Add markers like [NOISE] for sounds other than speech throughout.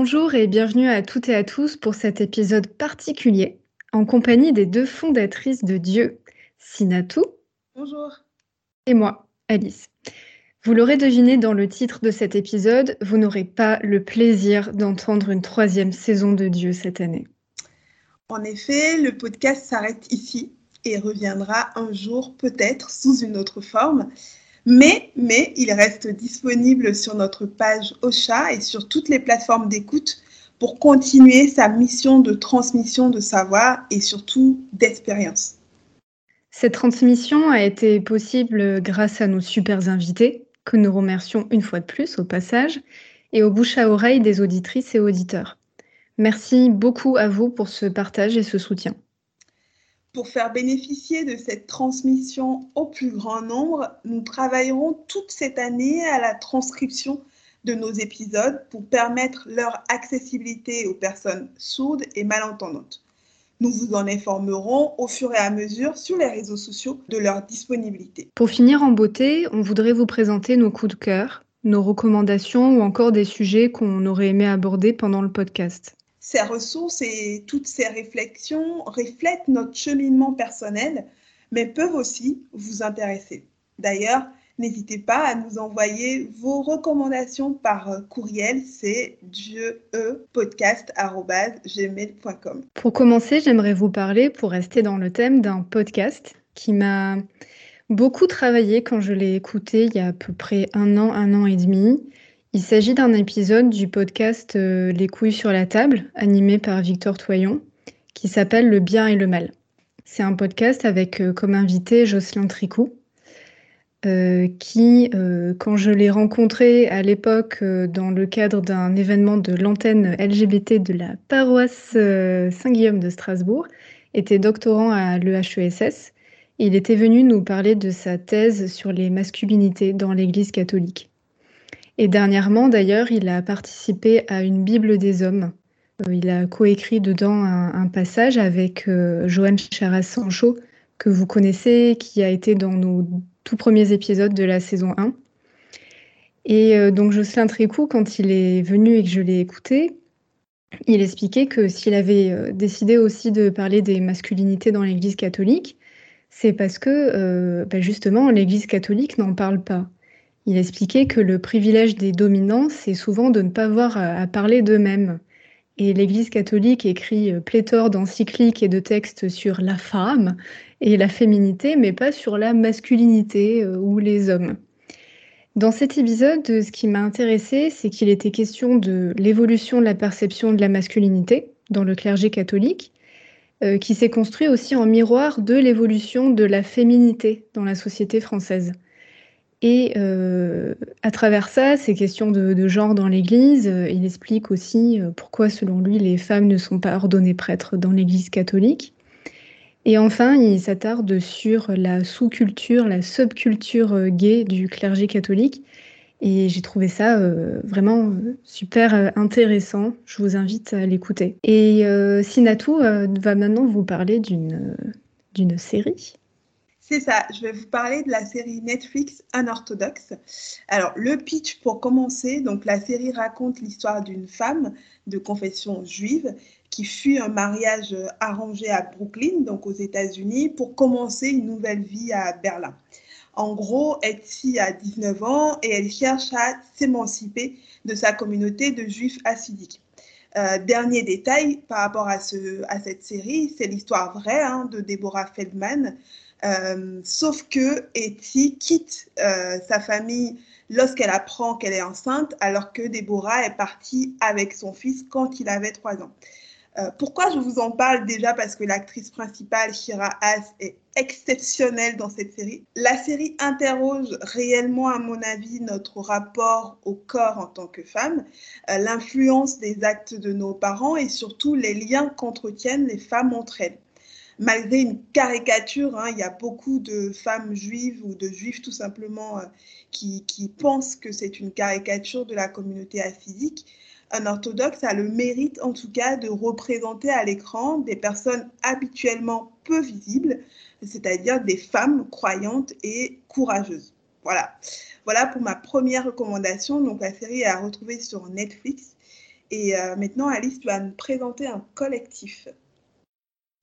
Bonjour et bienvenue à toutes et à tous pour cet épisode particulier en compagnie des deux fondatrices de Dieu, Sinatou. Bonjour. Et moi, Alice. Vous l'aurez deviné dans le titre de cet épisode, vous n'aurez pas le plaisir d'entendre une troisième saison de Dieu cette année. En effet, le podcast s'arrête ici et reviendra un jour peut-être sous une autre forme. Mais, mais il reste disponible sur notre page Ocha et sur toutes les plateformes d'écoute pour continuer sa mission de transmission de savoir et surtout d'expérience. Cette transmission a été possible grâce à nos super invités, que nous remercions une fois de plus au passage, et au bouche à oreille des auditrices et auditeurs. Merci beaucoup à vous pour ce partage et ce soutien. Pour faire bénéficier de cette transmission au plus grand nombre, nous travaillerons toute cette année à la transcription de nos épisodes pour permettre leur accessibilité aux personnes sourdes et malentendantes. Nous vous en informerons au fur et à mesure sur les réseaux sociaux de leur disponibilité. Pour finir en beauté, on voudrait vous présenter nos coups de cœur, nos recommandations ou encore des sujets qu'on aurait aimé aborder pendant le podcast. Ces ressources et toutes ces réflexions reflètent notre cheminement personnel, mais peuvent aussi vous intéresser. D'ailleurs, n'hésitez pas à nous envoyer vos recommandations par courriel, c'est dieupodcast.gmail.com. Pour commencer, j'aimerais vous parler, pour rester dans le thème, d'un podcast qui m'a beaucoup travaillé quand je l'ai écouté il y a à peu près un an, un an et demi. Il s'agit d'un épisode du podcast euh, Les couilles sur la table, animé par Victor Toyon, qui s'appelle Le bien et le mal. C'est un podcast avec euh, comme invité Jocelyn Tricot, euh, qui, quand je l'ai rencontré à l'époque dans le cadre d'un événement de l'antenne LGBT de la paroisse Saint-Guillaume de Strasbourg, était doctorant à l'EHESS. Il était venu nous parler de sa thèse sur les masculinités dans l'Église catholique. Et dernièrement, d'ailleurs, il a participé à une Bible des hommes. Euh, il a coécrit dedans un, passage avec euh, Joanne Charas-Sancho, que vous connaissez, qui a été dans nos tout premiers épisodes de la saison 1. Et euh, donc Jocelyn Tricou, quand il est venu et que je l'ai écouté, il expliquait que s'il avait décidé aussi de parler des masculinités dans l'Église catholique, c'est parce que bah, justement l'Église catholique n'en parle pas. Il expliquait que le privilège des dominants, c'est souvent de ne pas avoir à, parler d'eux-mêmes. Et l'Église catholique écrit euh, pléthore d'encycliques et de textes sur la femme et la féminité, mais pas sur la masculinité euh, ou les hommes. Dans cet épisode, ce qui m'a intéressé, c'est qu'il était question de l'évolution de la perception de la masculinité dans le clergé catholique, euh, qui s'est construit aussi en miroir de l'évolution de la féminité dans la société française. Et euh, à travers ça, ces questions de, genre dans l'Église, euh, il explique aussi euh, pourquoi, selon lui, les femmes ne sont pas ordonnées prêtres dans l'Église catholique. Et enfin, il s'attarde sur la sous-culture, la subculture gay du clergé catholique. Et j'ai trouvé ça vraiment super intéressant. Je vous invite à l'écouter. Et Sinatou va maintenant vous parler d'une série. C'est ça, je vais vous parler de la série Netflix Unorthodoxe. Alors, le pitch pour commencer, donc la série raconte l'histoire d'une femme de confession juive qui fuit un mariage arrangé à Brooklyn, donc aux États-Unis, pour commencer une nouvelle vie à Berlin. En gros, Etsy a 19 ans et elle cherche à s'émanciper de sa communauté de juifs assidiques. Euh, dernier détail par rapport à, ce, à cette série, c'est l'histoire vraie hein, de Deborah Feldman, euh, sauf que Etty quitte euh, sa famille lorsqu'elle apprend qu'elle est enceinte, alors que Déborah est partie avec son fils quand il avait trois ans. Euh, pourquoi je vous en parle déjà? Parce que l'actrice principale, Shira Haas, est exceptionnelle dans cette série. La série interroge réellement, à mon avis, notre rapport au corps en tant que femme, l'influence des actes de nos parents et surtout les liens qu'entretiennent les femmes entre elles. Malgré une caricature, hein, il y a beaucoup de femmes juives ou de juifs tout simplement euh, qui, qui pensent que c'est une caricature de la communauté physique un orthodoxe a le mérite en tout cas de représenter à l'écran des personnes habituellement peu visibles, c'est-à-dire des femmes croyantes et courageuses. Voilà. Voilà pour ma première recommandation. Donc la série est à retrouver sur Netflix. Et euh, maintenant, Alice, tu vas nous présenter un collectif.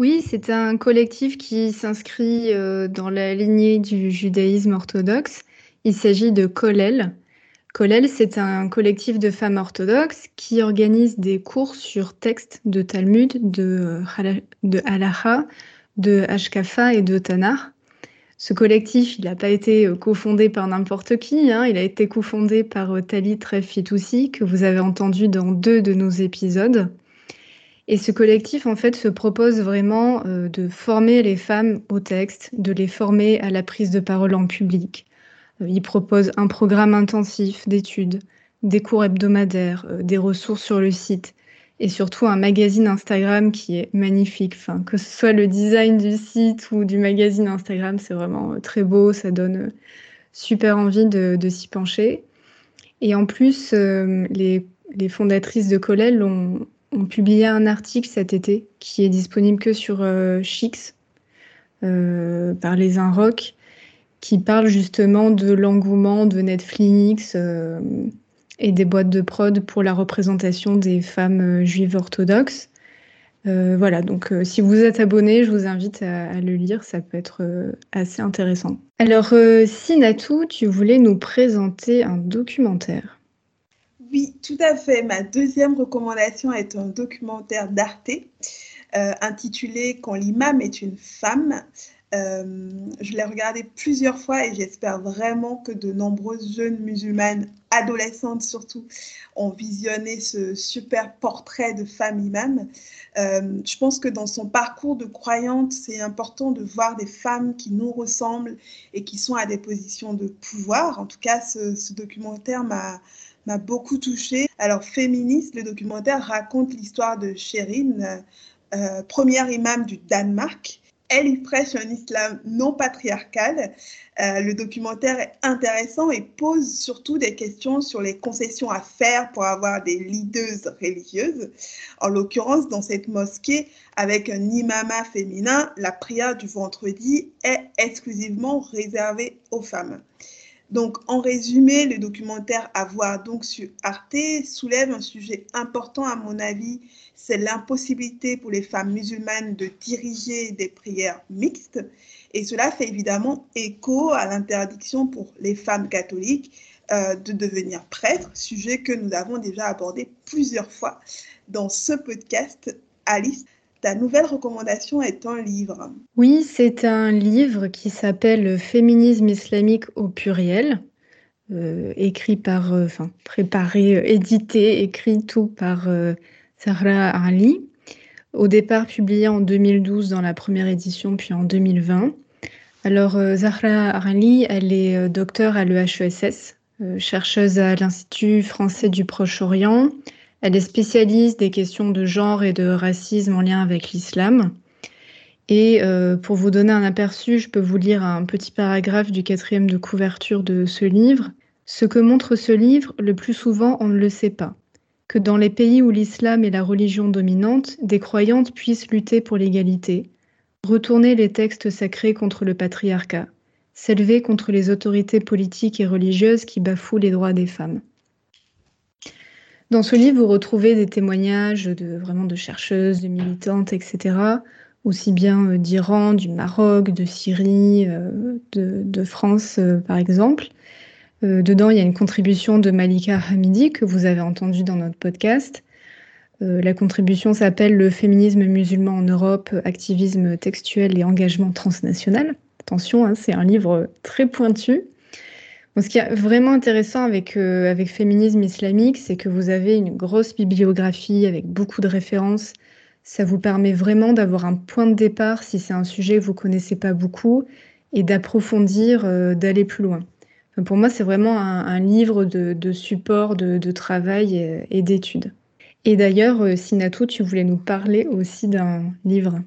Oui, c'est un collectif qui s'inscrit euh, dans la lignée du judaïsme orthodoxe. Il s'agit de Kollel. Kollel, c'est un collectif de femmes orthodoxes qui organise des cours sur textes de Talmud, de, de Halacha, de Ashkafa et de Tanakh. Ce collectif, il n'a pas été cofondé par n'importe qui, hein. il a été cofondé par Talit Fitoussi, que vous avez entendu dans deux de nos épisodes. Et ce collectif, en fait, se propose vraiment euh, de former les femmes au texte, de les former à la prise de parole en public, euh, il propose un programme intensif d'études, des cours hebdomadaires, euh, des ressources sur le site et surtout un magazine Instagram qui est magnifique. Que ce soit le design du site ou du magazine Instagram, c'est vraiment très beau, ça donne super envie de, s'y pencher. Et en plus, les, fondatrices de Colel ont, publié un article cet été qui est disponible que sur Chix par les Inrocks qui parle justement de l'engouement de Netflix euh, et des boîtes de prod pour la représentation des femmes euh, juives orthodoxes. Euh, voilà, donc si vous êtes abonné, je vous invite à, le lire, ça peut être assez intéressant. Alors, Sinatou, tu voulais nous présenter un documentaire. Oui, tout à fait. Ma deuxième recommandation est un documentaire d'Arte intitulé Quand l'imam est une femme. Euh, je l'ai regardé plusieurs fois et j'espère vraiment que de nombreuses jeunes musulmanes, adolescentes surtout, ont visionné ce super portrait de femme imam. Euh, je pense que dans son parcours de croyante, c'est important de voir des femmes qui nous ressemblent et qui sont à des positions de pouvoir. En tout cas, ce, documentaire m'a m'a beaucoup touchée. Alors, féministe, le documentaire raconte l'histoire de Sherine, euh, première imam du Danemark, elle prêche un islam non patriarcal. Euh, le documentaire est intéressant et pose surtout des questions sur les concessions à faire pour avoir des leaders religieuses. En l'occurrence, dans cette mosquée, avec un imama féminin, la prière du vendredi est exclusivement réservée aux femmes. Donc, en résumé, le documentaire à voir donc sur Arte soulève un sujet important à mon avis, c'est l'impossibilité pour les femmes musulmanes de diriger des prières mixtes. Et cela fait évidemment écho à l'interdiction pour les femmes catholiques euh, de devenir prêtres, sujet que nous avons déjà abordé plusieurs fois dans ce podcast. Alice, ta nouvelle recommandation est un livre. Oui, c'est un livre qui s'appelle Féminisme islamique au pluriel, euh, écrit par, euh, préparé, euh, édité, écrit tout par Zahra Ali. Au départ publié en 2012 dans la première édition, puis en 2020. Alors Zahra Ali, elle est docteur à l'EHESS, chercheuse à l'Institut français du Proche-Orient. Elle est spécialiste des questions de genre et de racisme en lien avec l'islam. Et euh, pour vous donner un aperçu, je peux vous lire un petit paragraphe du quatrième de couverture de ce livre. Ce que montre ce livre, le plus souvent, on ne le sait pas. Que dans les pays où l'islam est la religion dominante, des croyantes puissent lutter pour l'égalité, retourner les textes sacrés contre le patriarcat, s'élever contre les autorités politiques et religieuses qui bafouent les droits des femmes. Dans ce livre, vous retrouvez des témoignages de chercheuses, de militantes, etc., aussi bien euh, d'Iran, du Maroc, de Syrie, euh, de, France, euh, par exemple. dedans, il y a une contribution de Malika Hamidi que vous avez entendue dans notre podcast. la contribution s'appelle Le féminisme musulman en Europe, activisme textuel et engagement transnational. Attention, hein, c'est un livre très pointu ce qui est vraiment intéressant avec, euh, avec féminisme islamique, c'est que vous avez une grosse bibliographie avec beaucoup de références. Ça vous permet vraiment d'avoir un point de départ si c'est un sujet que vous connaissez pas beaucoup et d'approfondir, euh, d'aller plus loin. pour moi, c'est vraiment un, livre de, support, de, travail et, d'études. Et d'ailleurs, euh, Sinatou, tu voulais nous parler aussi d'un livre.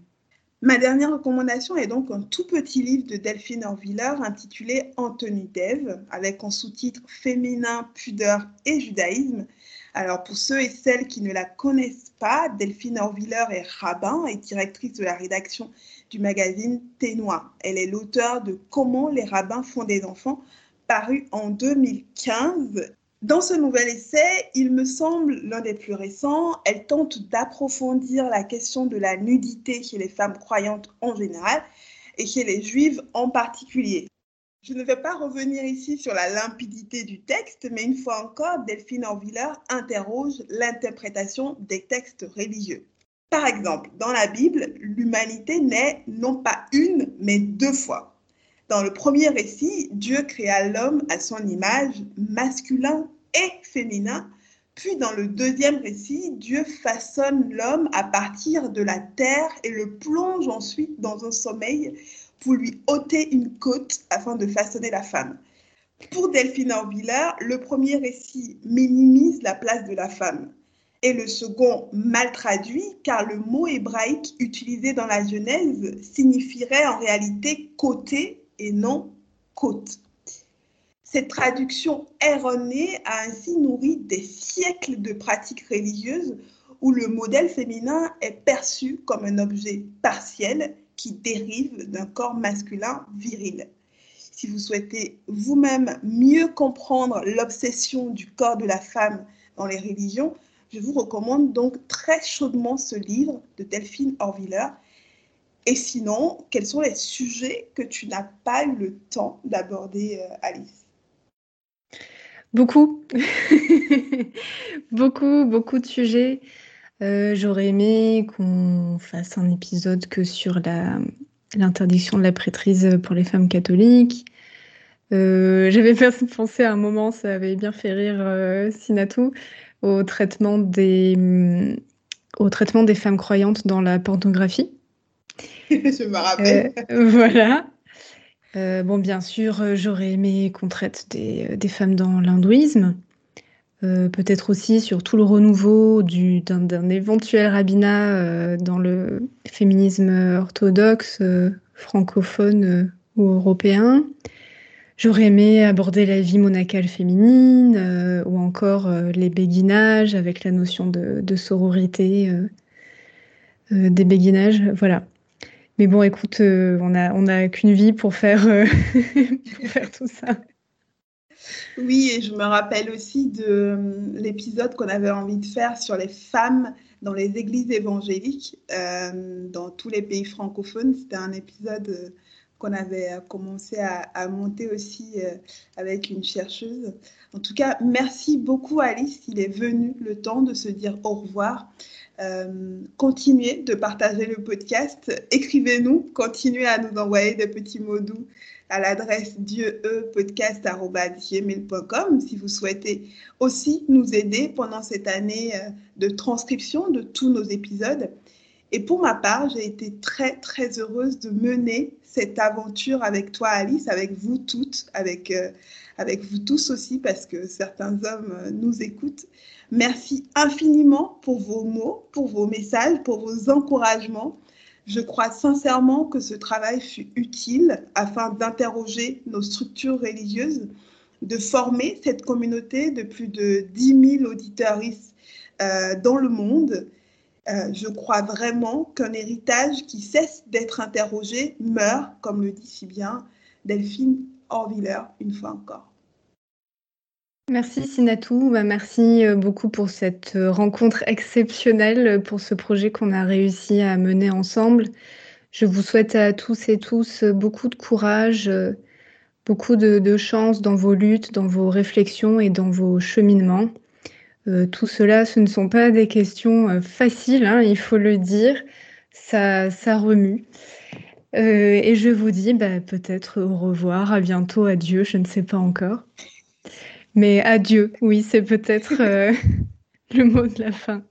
Ma dernière recommandation est donc un tout petit livre de Delphine Orviller intitulé Anthony Dev, avec en sous-titre Féminin, pudeur et judaïsme. Alors pour ceux et celles qui ne la connaissent pas, Delphine Orviller est rabbin et directrice de la rédaction du magazine Ténois. Elle est l'auteur de Comment les rabbins font des enfants, paru en 2015. Dans ce nouvel essai, il me semble l'un des plus récents, elle tente d'approfondir la question de la nudité chez les femmes croyantes en général et chez les juives en particulier. Je ne vais pas revenir ici sur la limpidité du texte, mais une fois encore, Delphine Orviller interroge l'interprétation des textes religieux. Par exemple, dans la Bible, l'humanité naît non pas une, mais deux fois. Dans le premier récit, Dieu créa l'homme à son image, masculin et féminin. Puis dans le deuxième récit, Dieu façonne l'homme à partir de la terre et le plonge ensuite dans un sommeil pour lui ôter une côte afin de façonner la femme. Pour Delphine Orviller, le premier récit minimise la place de la femme et le second mal traduit car le mot hébraïque utilisé dans la Genèse signifierait en réalité côté et non côte. Cette traduction erronée a ainsi nourri des siècles de pratiques religieuses où le modèle féminin est perçu comme un objet partiel qui dérive d'un corps masculin viril. Si vous souhaitez vous-même mieux comprendre l'obsession du corps de la femme dans les religions, je vous recommande donc très chaudement ce livre de Delphine Orviller. Et sinon, quels sont les sujets que tu n'as pas eu le temps d'aborder, euh, Alice? Beaucoup, [LAUGHS] beaucoup, beaucoup de sujets. Euh, j'aurais aimé qu'on fasse un épisode que sur l'interdiction de la prêtrise pour les femmes catholiques. Euh, j'avais [LAUGHS] pensé à un moment, ça avait bien fait rire Sinatou, au traitement des femmes croyantes dans la pornographie. [LAUGHS] Je me rappelle. voilà. bon, bien sûr, j'aurais aimé qu'on traite des, femmes dans l'hindouisme. Euh, peut-être aussi sur tout le renouveau d'un éventuel rabbinat euh, dans le féminisme orthodoxe, euh, francophone ou européen. J'aurais aimé aborder la vie monacale féminine ou encore les béguinages avec la notion de, sororité des béguinages. Voilà. Mais bon, écoute, on n'a a qu'une vie pour faire, [LAUGHS] pour faire tout ça. Oui, et je me rappelle aussi de euh, l'épisode qu'on avait envie de faire sur les femmes dans les églises évangéliques euh, dans tous les pays francophones. C'était un épisode euh, qu'on avait commencé à, monter aussi avec une chercheuse. En tout cas, merci beaucoup Alice. Il est venu le temps de se dire au revoir. continuez de partager le podcast. Écrivez-nous, continuez à nous envoyer des petits mots doux à l'adresse dieupodcast.com si vous souhaitez aussi nous aider pendant cette année euh, de transcription de tous nos épisodes. Et pour ma part, j'ai été très, très heureuse de mener cette aventure avec toi, Alice, avec vous toutes, avec, euh, avec vous tous aussi, parce que certains hommes euh, nous écoutent. Merci infiniment pour vos mots, pour vos messages, pour vos encouragements. Je crois sincèrement que ce travail fut utile afin d'interroger nos structures religieuses, de former cette communauté de plus de 10 000 auditeurs euh, dans le monde. Euh, je crois vraiment qu'un héritage qui cesse d'être interrogé meurt, comme le dit si bien Delphine Orviller, une fois encore. Merci Sinatou, bah, merci euh, beaucoup pour cette euh, rencontre exceptionnelle, pour ce projet qu'on a réussi à mener ensemble. Je vous souhaite à tous et tous beaucoup de courage, beaucoup de, chance dans vos luttes, dans vos réflexions et dans vos cheminements. Tout cela, ce ne sont pas des questions faciles, hein, il faut le dire. Ça, ça remue. et je vous dis bah, peut-être au revoir, à bientôt, adieu, je ne sais pas encore. Mais adieu, oui, c'est peut-être euh, [LAUGHS] le mot de la fin.